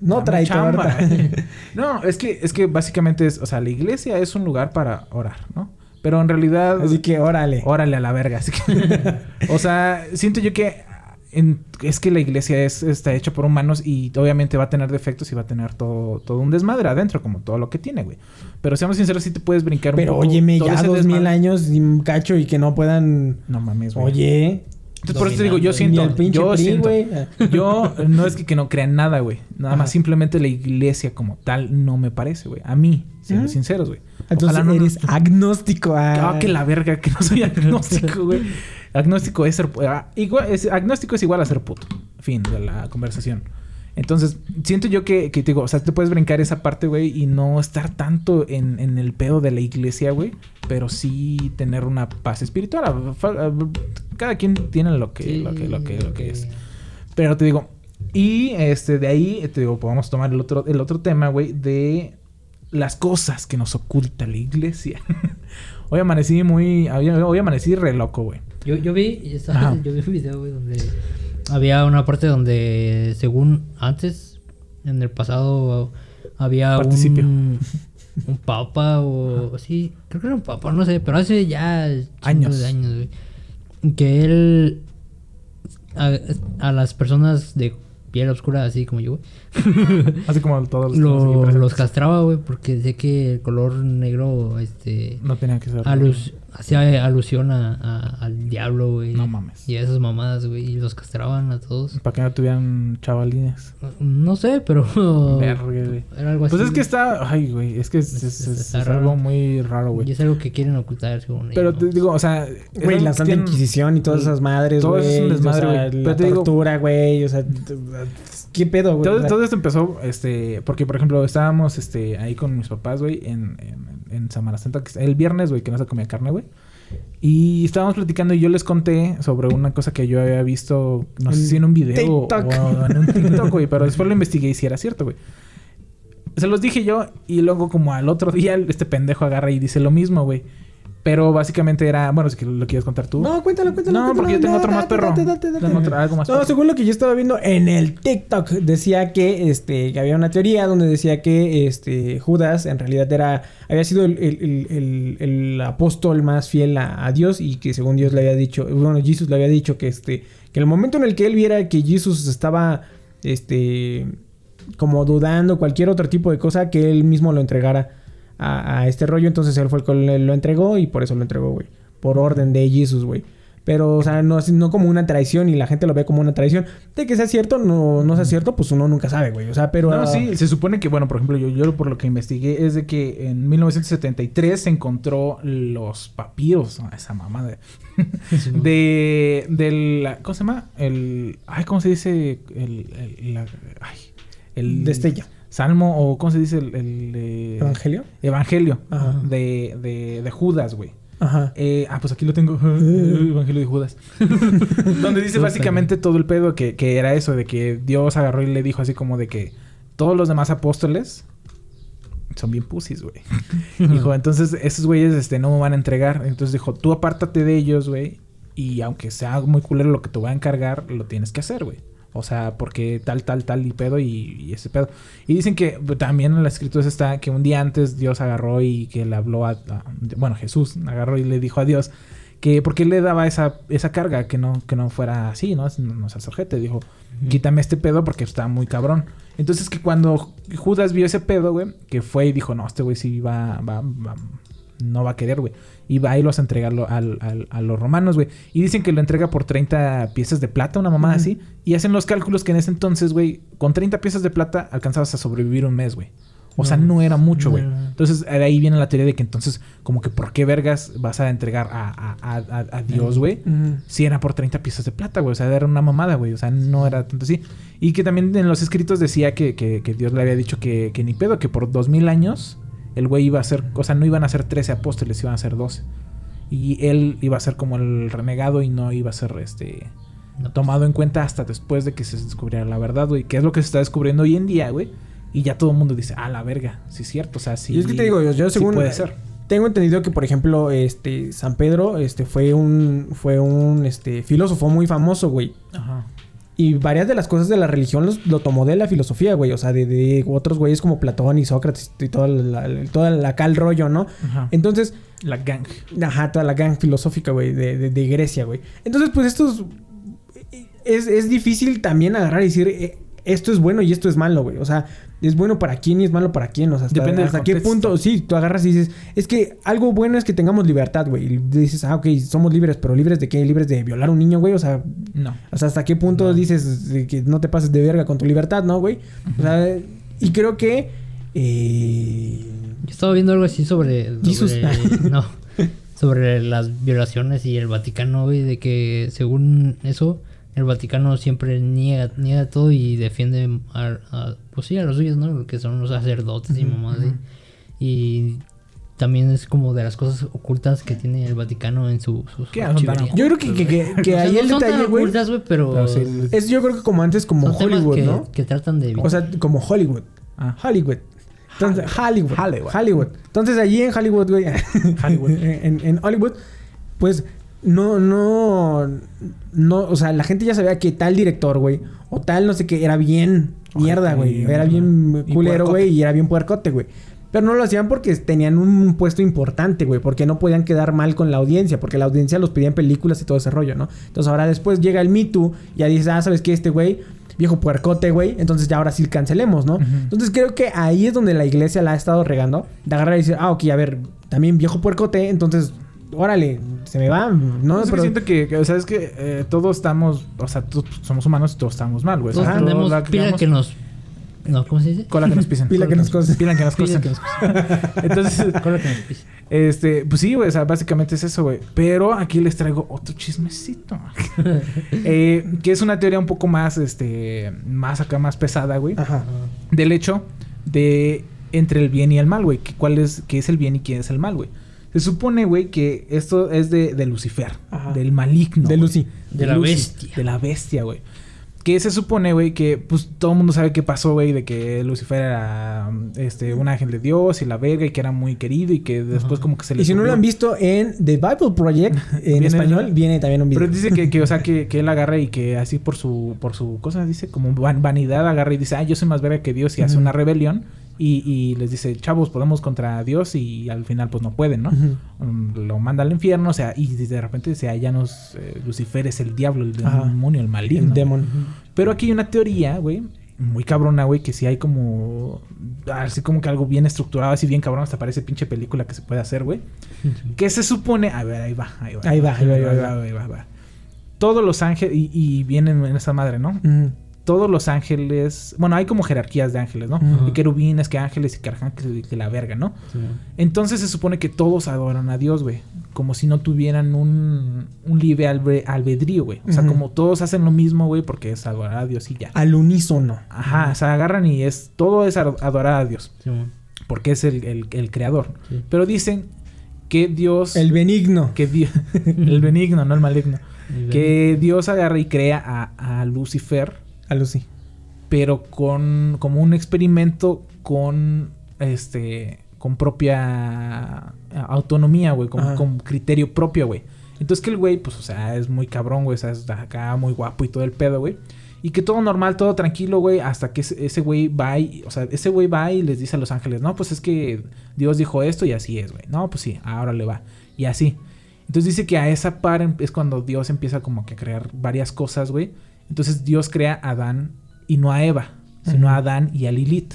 No trae chamba". <laughs> no, es que, es que básicamente es. O sea, la iglesia es un lugar para orar, ¿no? Pero en realidad. Así que órale. Órale a la verga. Así que, <laughs> o sea, siento yo que en- es que la iglesia es, está hecha por humanos y obviamente va a tener defectos y va a tener todo, todo un desmadre adentro, como todo lo que tiene, güey. Pero seamos sinceros, sí te puedes brincar un Pero poco óyeme, todo ya dos mil años y un cacho y que no puedan... No mames, güey. Oye... Entonces, por eso te digo, yo siento. El pinche yo PRI, siento. güey. Yo no es que, que no crea en nada, güey. Nada Ajá. más simplemente la iglesia como tal no me parece, güey. A mí, siendo sinceros, güey. Entonces no- eres agnóstico. Ah, Ah, que la verga, que no soy <laughs> agnóstico, güey. Agnóstico es ser... ah, igual, es- agnóstico es igual a ser puto. Fin de la conversación. Entonces, siento yo que, que te digo, o sea, te puedes brincar esa parte, güey, y no estar tanto en, en el pedo de la iglesia, güey, pero sí tener una paz espiritual. Cada quien tiene lo que, Sí, lo que, lo que, lo que es. Pero te digo, y este, de ahí, te digo, podemos tomar el otro, el otro tema, güey, de las cosas que nos oculta la iglesia. <laughs> hoy amanecí muy, hoy hoy amanecí re loco, güey. Yo, yo vi, yo, estaba- Ajá. yo vi un video, güey, donde había una parte donde, según antes, en el pasado, había Participio. un, <laughs> un papa o así, creo que era un papa, no sé, pero hace ya Años. de años, güey, que él a, a las personas de piel oscura, así como yo, güey, <laughs> Así como todos los lo- los castraba, güey, porque sé que el color negro, este, No tenían que ser. alus- hacía alusión a, a- al diablo, güey. No mames. Y a esas mamadas, güey. Y los castraban a todos. Para que no tuvieran chavalines. No sé, pero. <laughs> Verga, güey. Era algo Pues así. es que está. Ay, güey. Es que es, Es- es- es- algo muy raro, Y güey. es algo que quieren ocultar, según Pero ellos, te ¿no? digo, o sea. Güey, la Santa tienen- Inquisición y todas esas madres, Todo güey. eso es un desmadre, o sea, güey. La te tortura, güey. O sea, ¿qué pedo, güey? Todo, esto empezó, este, porque por ejemplo estábamos, este, ahí con mis papás, güey, en, en, en Semana Santa, el viernes, güey, que no se comía carne, güey. Y estábamos platicando y yo les conté sobre una cosa que yo había visto, no sé si en un video TikTok. o en un TikTok, güey, pero después lo investigué y si era cierto, güey. Se los dije yo y luego como al otro día este pendejo agarra y dice lo mismo, güey. Pero básicamente era, bueno, si lo quieres contar tú. No, cuéntalo, cuéntalo. No, cuéntalo, porque yo tengo otro más perro. date, date, date. Tengo otro- algo más No, perro. según lo que yo estaba viendo en el TikTok, decía que, este, que había una teoría donde decía que este, Judas en realidad era, había sido el, el- el- el- el apóstol más fiel a, a Dios y que según Dios le había dicho, bueno, Jesús le había dicho que, este, que el momento en el que él viera que Jesús estaba, este, como dudando cualquier otro tipo de cosa, que él mismo lo entregara a, a este rollo. Entonces él fue el que lo entregó y por eso lo entregó, güey. Por orden de Jesús, güey. Pero, o sea, no, no como una traición y la gente lo ve como una traición. De que sea cierto, no, no sea cierto, pues uno nunca sabe, güey. O sea, pero... No, ah, sí, se supone que, bueno, por ejemplo, yo, yo por lo que investigué es de que en 1973 se encontró los papiros, esa mamada, <laughs> de, de la, ¿cómo se llama? El, ay, ¿cómo se dice? El, el, la- ay, el Destello. Salmo, o ¿cómo se dice? El, el, eh, ¿Evangelio? Evangelio Ajá. de, de, de Judas, güey. Ajá. Eh, ah, pues aquí lo tengo. El <laughs> Evangelio de Judas. <laughs> Donde dice básicamente todo el pedo que, que era eso, de que Dios agarró y le dijo así como de que todos los demás apóstoles son bien pusis, güey. <laughs> dijo, entonces esos güeyes este, no me van a entregar. Entonces dijo, tú apártate de ellos, güey. Y aunque sea muy culero lo que te voy a encargar, lo tienes que hacer, güey. O sea, porque tal, tal, tal y pedo y, y ese pedo. Y dicen que también en la escritura está que un día antes Dios agarró y que le habló a, a- bueno, Jesús agarró y le dijo a Dios que por qué le daba esa, esa carga, que no, que no fuera así, ¿no? No, no seas ojete. Dijo, quítame este pedo porque está muy cabrón. Entonces que cuando Judas vio ese pedo, güey, que fue y dijo, no, este güey sí va, va, va- no va a querer, güey. Y va a irlos a entregarlo al, al- a los romanos, güey. Y dicen que lo entrega por 30 piezas de plata, una mamada así. Y hacen los cálculos que en ese entonces, güey, con 30 piezas de plata alcanzabas a sobrevivir un mes, güey. O sea, no era mucho, güey. Entonces, de ahí viene la teoría de que entonces, como que, ¿por qué vergas vas a entregar a, a- a- Dios, güey? Si era por 30 piezas de plata, güey. O sea, era una mamada, güey. O sea, no era tanto así. Y que también en los escritos decía que, que- que Dios le había dicho que, que ni pedo, que por dos mil años el güey iba a ser, o sea, no iban a ser 13 apóstoles, iban a ser 12. Y él iba a ser como el renegado y no iba a ser este No, tomado en cuenta hasta después de que se descubriera la verdad, güey. Que es lo que se está descubriendo hoy en día, güey. Y ya todo el mundo dice, ah, la verga, sí es cierto, o sea, sí. Y es que te digo, yo, yo sí puede ser. tengo entendido que por ejemplo, este San Pedro este fue un fue un este filósofo muy famoso, güey. Ajá. Y varias de las cosas de la religión los- lo tomó de la filosofía, güey. O sea, de, de otros güeyes como Platón y Sócrates y toda la, toda la el rollo, ¿no? Ajá. Entonces, La gang. Ajá, toda la gang filosófica, güey, de, de- de Grecia, güey. Entonces, pues estos... Es, es difícil también agarrar y decir, eh, esto es bueno y esto es malo, güey. O sea, es bueno para quién y es malo para quién. O sea, hasta, Depende hasta qué punto... Sí, tú agarras y dices, es que algo bueno es que tengamos libertad, güey. Y dices, ah, ok, somos libres, pero ¿libres de qué? ¿Libres de violar a un niño, güey? O sea, No. o sea, ¿hasta qué punto dices que no te pases de verga con tu libertad, no, güey? O sea, y creo que... eh, Yo estaba viendo algo así sobre. Jesus. sobre <laughs> no. Sobre las violaciones y el Vaticano, güey. De que según eso, el Vaticano siempre niega, niega todo y defiende a, a- pues sí, a los suyos, ¿no? Que son los sacerdotes y mamás así. Y también es como de las cosas ocultas que tiene el Vaticano en su, sus ¿Qué? Yo creo que, que, que- <laughs> que O sea, ahí no el son tan detalle, güey... ocultas, güey, pero, Pero sí, Es yo creo que como antes, como Hollywood, que, ¿no? que tratan de O sea, como Hollywood. Ah. Hollywood. Entonces, Hollywood. Hollywood. Hollywood. Entonces, allí en Hollywood, güey. <laughs> Hollywood. en, en Hollywood, pues no, no, no, o sea, la gente ya sabía que tal director, güey, o tal no sé qué, era bien mierda, güey. Era bien culero, güey, y era bien puercote, güey. Pero no lo hacían porque tenían un puesto importante, güey. Porque no podían quedar mal con la audiencia. Porque la audiencia los pedía en películas y todo ese rollo, ¿no? Entonces ahora después llega el Me Too. Y ya dices, ah, ¿sabes qué? Este güey, viejo puercote, güey. Entonces ya ahora sí cancelemos, ¿no? Entonces creo que ahí es donde la iglesia la ha estado regando. De agarrar y decir, ah, ok, a ver, también viejo puercote. Entonces, órale, se me va, ¿no? No, es que Pero- siento que, que, o sea, es que eh, todos estamos, o sea, todos somos humanos y todos estamos mal, güey. O Todos sea, tenemos la pila que nos. No, ¿cómo se dice? Cola que nos pisen. <laughs> Pila que nos cosen. Pila que nos cosen. <laughs> Entonces, Cola que nos pisa. este, pues sí, güey, o sea, básicamente es eso, güey. Pero aquí les traigo otro chismecito. <laughs> Eh, que es una teoría un poco más, este, más acá, más pesada, güey. Ajá. Del hecho de entre el bien y el mal, güey. Que ¿Cuál es, qué es el bien y quién es el mal, güey? Se supone, güey, que esto es de, de Lucifer, Ajá. del maligno. De. Lucy. De la bestia. De la bestia, güey. Que se supone, güey, que pues todo el mundo sabe qué pasó, güey, de que Lucifer era este un ángel de Dios y la verga y que era muy querido y que después como que se le Y si no lo han visto en The Bible Project, <laughs> en Viene- español, viene también un video. Pero dice que, que, o sea, que, <laughs> que él agarra y que así por su, por su cosa, dice, como van- vanidad, agarra y dice, ah, yo soy más verga que Dios y hace una rebelión. Y, y les dice, chavos, podemos contra Dios y al final pues no pueden, ¿no? Um, lo manda al infierno, o sea, y de repente ya nos, eh, Lucifer es el diablo, el demonio, el maligno. El demon. Pero aquí hay una teoría, güey, muy cabrona, güey, que si hay como, así como que algo bien estructurado, así bien cabrón, hasta parece pinche película que se puede hacer, güey. Que se supone, a ver, ahí va, ahí va. Ahí va, ahí va, ahí va, ahí va. ahí va, ahí va. Todos los ángeles, y, y vienen en esa madre, ¿no? Todos los ángeles, bueno, hay como jerarquías de ángeles, ¿no? Ujú. Y querubines, que ángeles y que arcángeles que la verga, ¿no? Entonces se supone que todos adoran a Dios, güey. Como si no tuvieran un, un libre albe- albedrío, güey. O sea, como todos hacen lo mismo, güey, porque es adorar a Dios y ya. Al unísono. Ajá, o sea, agarran y es todo es ad- adorar a Dios, Sí, porque es el, el- el creador. Sí. Pero dicen que Dios... El benigno. que Dios... <laughs> el benigno, no el maligno. El Que Dios agarra y crea a, a Lucifer, A Lucy. pero con como un experimento con este con propia autonomía, güey, con, con criterio propio, güey. Entonces que el güey, pues, o sea, es muy cabrón, güey, o sea, es acá muy guapo y todo el pedo, güey. Y que todo normal, todo tranquilo, güey, hasta que ese ese güey va y, o sea, ese güey va y les dice a los ángeles, no, pues es que Dios dijo esto y así es, güey. No, pues sí, ahora le va. Y así. Entonces dice que a esa par em- es cuando Dios empieza como que a crear varias cosas, güey. Entonces Dios crea a Adán y no a Eva, sino a Adán y a Lilith.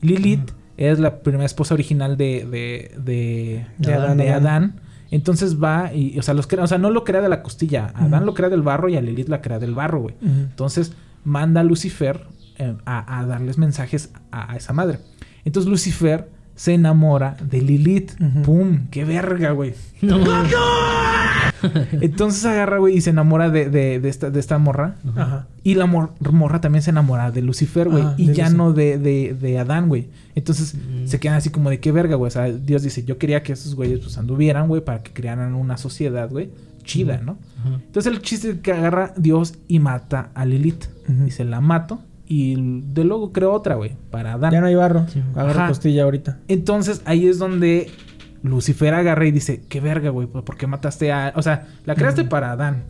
Lilith es la primera esposa original de, de, de, De Adán, de Adán. Adán. Entonces va y, o sea, los crea, o sea, no lo crea de la costilla. A Adán lo crea del barro y a Lilith la crea del barro, güey. Entonces manda a Lucifer eh, a, a darles mensajes a, a esa madre. Entonces Lucifer se enamora de Lilith. Ujú. ¡Pum! ¡Qué verga, güey! <laughs> No. <laughs> Entonces agarra, güey, y se enamora de, de, de esta, de esta morra. Ajá. Y la mor- morra también se enamora de Lucifer, güey. Ah, y de ya no de, de, de Adán, güey. Entonces Mm. se quedan así como de qué verga, güey. O sea, Dios dice, yo quería que esos güeyes pues anduvieran, güey, para que crearan una sociedad, güey, chida, ¿no? Entonces el chiste es que agarra Dios y mata a Lilith. Dice, la mato. Y de luego creó otra, güey, para Adán. Ya no hay barro. Sí. Agarra costilla ahorita. Entonces ahí es donde Lucifer agarra y dice, qué verga, güey, pues, ¿por qué mataste a...? O sea, la creaste para Adán.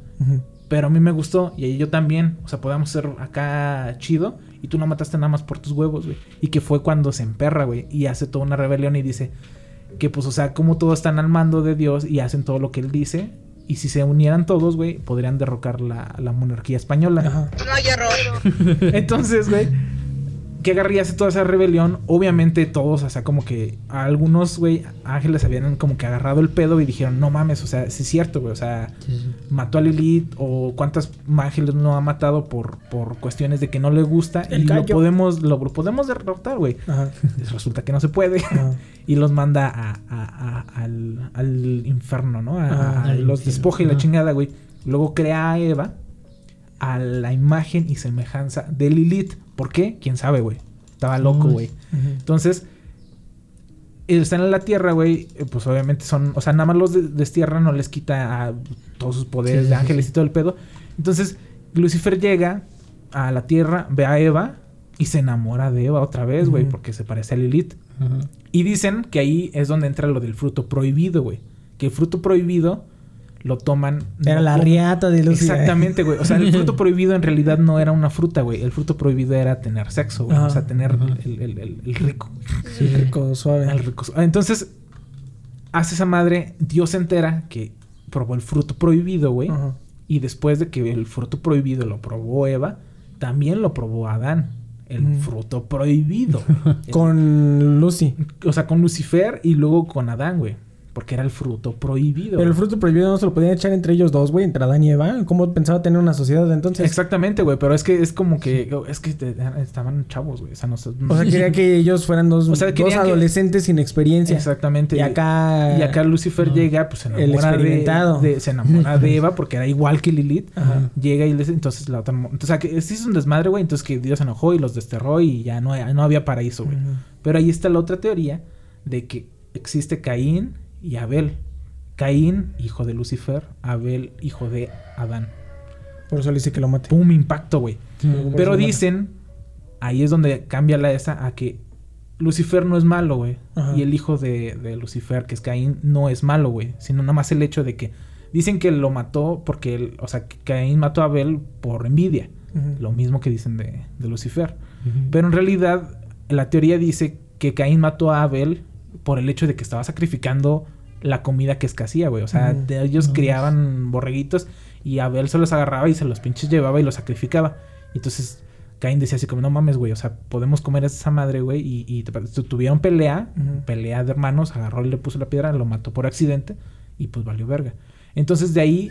Pero a mí me gustó y ahí yo también. O sea, podemos ser acá chido. Y tú no mataste nada más por tus huevos, güey. Y que fue cuando se emperra, güey. Y hace toda una rebelión y dice que, pues, o sea, como todos están al mando de Dios y hacen todo lo que él dice. Y si se unieran todos, güey, podrían derrocar la, la monarquía española. Ajá. <laughs> Entonces, güey, que agarra y hace toda esa rebelión. Obviamente todos, o sea, como que a algunos, güey, ángeles habían como que agarrado el pedo y dijeron, no mames, o sea, sí es cierto, güey, o sea, Sí, sí. mató a Lilith o cuántas ángeles no ha matado por, por cuestiones de que no le gusta El y lo podemos, lo, podemos derrotar, güey. Ajá. <laughs> Resulta que no se puede. Ajá. <laughs> y los manda a, a- a- al, al infierno, ¿no? A, Ah, los despoja y la chingada, güey. Luego crea a Eva a la imagen y semejanza de Lilith. ¿Por qué? ¿Quién sabe, güey? Estaba loco, güey. Ujú. Entonces, están en la tierra, güey. eh, Pues obviamente son. O sea, nada más los de- destierran, no les quita a todos sus poderes Sí, de ángeles sí. y todo el pedo. Entonces, Lucifer llega a la tierra, ve a Eva y se enamora de Eva otra vez, güey, porque se parece a Lilith. Y dicen que ahí es donde entra lo del fruto prohibido, güey. Que el fruto prohibido lo toman. Era no la como- riata de Lucy. Exactamente, güey. O sea, el <laughs> fruto prohibido en realidad no era una fruta, güey. El fruto prohibido era tener sexo, güey. O sea, tener el, el- el- el rico. Sí, rico, suave. El rico. Ah, Entonces, hace esa madre, Dios se entera que probó el fruto prohibido, güey. Y después de que el fruto prohibido lo probó Eva, también lo probó Adán. El Mm. fruto prohibido. <laughs> Con Lucy. O sea, con Lucifer y luego con Adán, güey. Porque era el fruto prohibido. Pero el fruto prohibido no se lo podían echar entre ellos dos, güey, entre Adán y Eva. ¿Cómo pensaba tener una sociedad entonces? Exactamente, güey. Pero es que es como que... Es que estaban chavos, güey. O sea, no O sea, quería que ellos fueran dos, O sea, dos que- adolescentes sin experiencia. Exactamente. Y acá... Y acá Lucifer llega, pues se El enamora de, experimentado. de- Se enamora de <laughs> Eva porque era igual que Lilith. Ajá. Llega y les... Entonces la otra... Entonces, o sea, que sí es un desmadre, güey. Entonces que Dios se enojó y los desterró y ya no, no había paraíso, güey. Pero ahí está la otra teoría de que existe Caín y Abel. Caín, hijo de Lucifer. Abel, hijo de Adán. Por eso le dice que lo mate. Pum, impacto, güey. Pero dicen, ahí es donde cambia la esa a que Lucifer no es malo, güey. Y el hijo de, de Lucifer, que es Caín, no es malo, güey. Sino nada más el hecho de que dicen que lo mató porque, él- o sea, que Caín mató a Abel por envidia. Lo mismo que dicen de, de Lucifer. Pero en realidad, la teoría dice que Caín mató a Abel por el hecho de que estaba sacrificando la comida que escasía, güey. O sea, de- ellos No criaban borreguitos y Abel se los agarraba y se los pinches llevaba y los sacrificaba. Y entonces Caín decía así como, no mames, güey. O sea, podemos comer a esa madre, güey. Y, y tu- tu- tuvieron pelea, pelea de hermanos, agarró y le puso la piedra, lo mató por accidente y pues valió verga. Entonces de ahí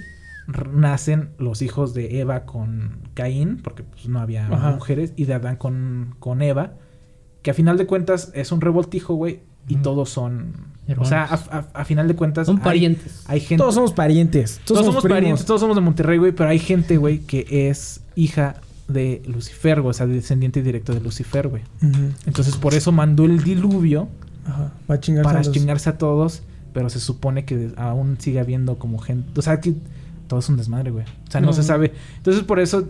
nacen los hijos de Eva con Caín, porque pues no había Ajá. mujeres, y de Adán con, con Eva, que a final de cuentas es un revoltijo, güey, y todos son... O sea, a, a- a final de cuentas... Son hay- parientes. Hay, gente... Todos somos parientes. Todos, todos somos primos. parientes, todos somos de Monterrey, güey, pero hay gente, güey, que es hija de Lucifer, güey, o sea, descendiente directo de Lucifer, güey. Entonces por eso mandó el diluvio Ajá. Va a chingarse para a chingarse a todos pero se supone que aún sigue habiendo como gente. O sea, que todo es un desmadre, güey. O sea, no, No. se sabe. Entonces, por eso,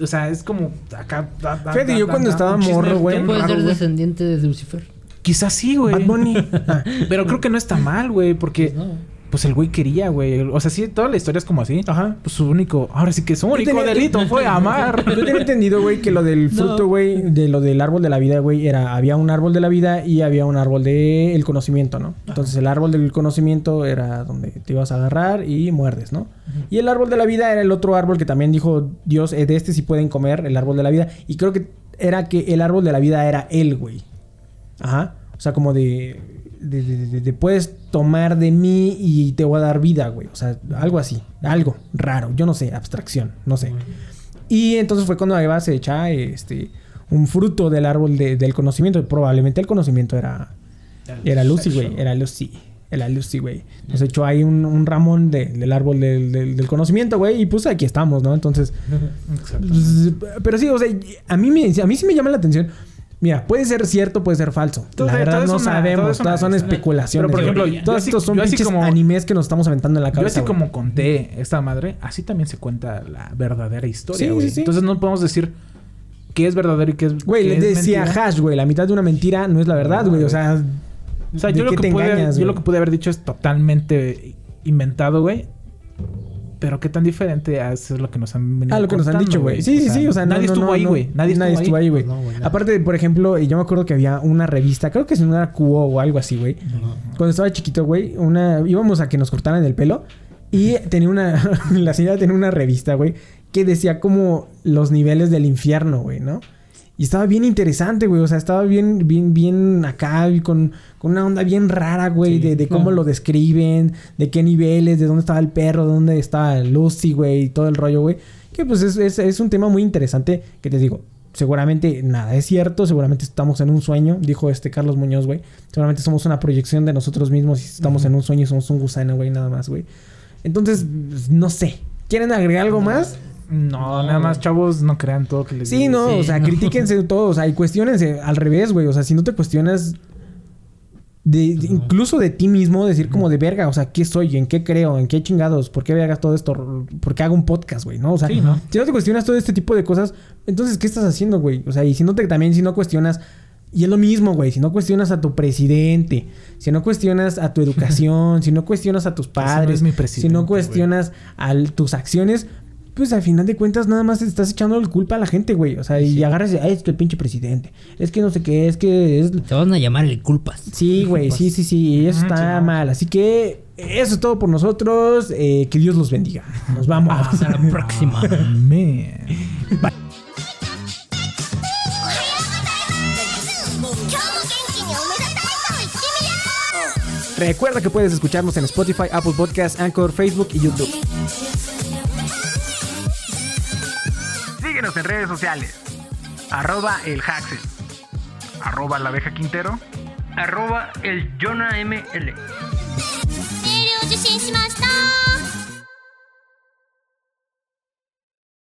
o sea, es como acá. da- da- Fíjate, da- yo da- cuando da- estaba morro, güey, Puede raro, ser descendiente de Lucifer. Quizás sí, güey. Bad Bunny. <laughs> Ah. Pero creo que no está mal, güey, porque Pues no. pues el güey quería, güey. O sea, sí, toda la historia es como así. Ajá. Pues su único, ahora sí que su único tenía- delito fue <laughs> amar. Yo tenía entendido, güey, que lo del fruto, güey, de lo del árbol de la vida, güey, era había un árbol de la vida y había un árbol del conocimiento, ¿no? Entonces el árbol del conocimiento era donde te ibas a agarrar y muerdes, ¿no? Y el árbol de la vida era el otro árbol que también dijo Dios, eh, de este sí pueden comer, el árbol de la vida. Y creo que era que el árbol de la vida era él, güey. Ajá. O sea, como de, de, de- de- de puedes tomar de mí y te voy a dar vida, güey. O sea, algo así. Algo raro. Yo no sé, abstracción. No sé. Y entonces fue cuando Eva se echa este, un fruto del árbol de- del conocimiento. Probablemente el conocimiento era, era Lucy, güey. Era Lucy. Era Lucy, güey. Nos echó ahí un, un ramón de- del árbol del, del- del conocimiento, güey. Y pues aquí estamos, ¿no? Entonces... <laughs> Pues, Pero sí, o sea, a mí, me, a mí sí me llama la atención. Mira, puede ser cierto, puede ser falso. Todo- la verdad no una- sabemos. todas son especulaciones. Pero, por ejemplo, yo todos estos son yo pinches como- animes que nos estamos aventando en la Yo cabeza. así güey. como conté esta madre, así también se cuenta la verdadera historia, güey. sí, sí. Entonces no podemos decir qué es verdadero y qué es Güey, qué le es decía mentira. Hash, güey. La mitad de una mentira no es la verdad, No, güey. O sea, O sea, ¿de yo lo, que te pude, engañas, yo lo que pude haber dicho es totalmente inventado, güey. Pero qué tan diferente a eso es lo que nos han venido Ah, lo que nos han dicho, güey. Sí, sí, sí. O sea, no, nadie no, estuvo no, ahí, güey. Nadie, estuvo ahí. güey. No, güey, nada. Aparte, por ejemplo, yo me acuerdo que había una revista, creo que es una Cuo o algo así, güey. Cuando estaba chiquito, güey, una íbamos a que nos cortaran el pelo y tenía una <laughs> la señora tenía una revista, güey, que decía como los niveles del infierno, güey, ¿no? Y estaba bien interesante, güey. O sea, estaba bien, bien, bien acá con, con una onda bien rara, güey, de, de cómo lo describen, de qué niveles, de dónde estaba el perro, de dónde estaba Lucy, güey, y todo el rollo, güey. Que pues es, es, es un tema muy interesante que te digo. Seguramente nada es cierto, seguramente estamos en un sueño, dijo este Carlos Muñoz, güey. Seguramente somos una proyección de nosotros mismos y estamos en un sueño y somos un gusano, güey, nada más, güey. Entonces, pues, no sé. ¿Quieren agregar algo más? No, nada más, chavos, no crean todo que les Sí, digo. no, Sí, o sea, no. critíquense <laughs> todo, o sea, y cuestionense al revés, güey. O sea, si no te cuestionas de, de- incluso de ti mismo, decir como de verga, o sea, ¿qué soy? ¿En qué creo? ¿En qué chingados? ¿Por qué hagas todo esto? ¿Por qué hago un podcast, güey? ¿No? O sea, Sí, ¿no? si no te cuestionas todo este tipo de cosas, entonces, ¿qué estás haciendo, güey? O sea, y si no te también, si no cuestionas. Y es lo mismo, güey. Si no cuestionas a tu presidente, si no cuestionas a tu <laughs> educación, si no cuestionas a tus padres, es mi si no cuestionas a tus acciones, pues al final de cuentas nada más te estás echando la culpa a la gente, güey. O sea, y agarras "Ay, es que el pinche presidente. Es que no sé qué, es que es... Te van a llamar el culpas. Sí, güey, sí, sí, sí. Y eso Ujú, está mal. Así que eso es todo por nosotros. Eh, que Dios los bendiga. Nos vamos. Hasta la próxima. Amén. Recuerda que puedes escucharnos en Spotify, Apple Podcasts, Anchor, Facebook y YouTube. Síguenos en redes sociales. Arroba el Haxel. Arroba la abeja Quintero. arroba el Jonah ML.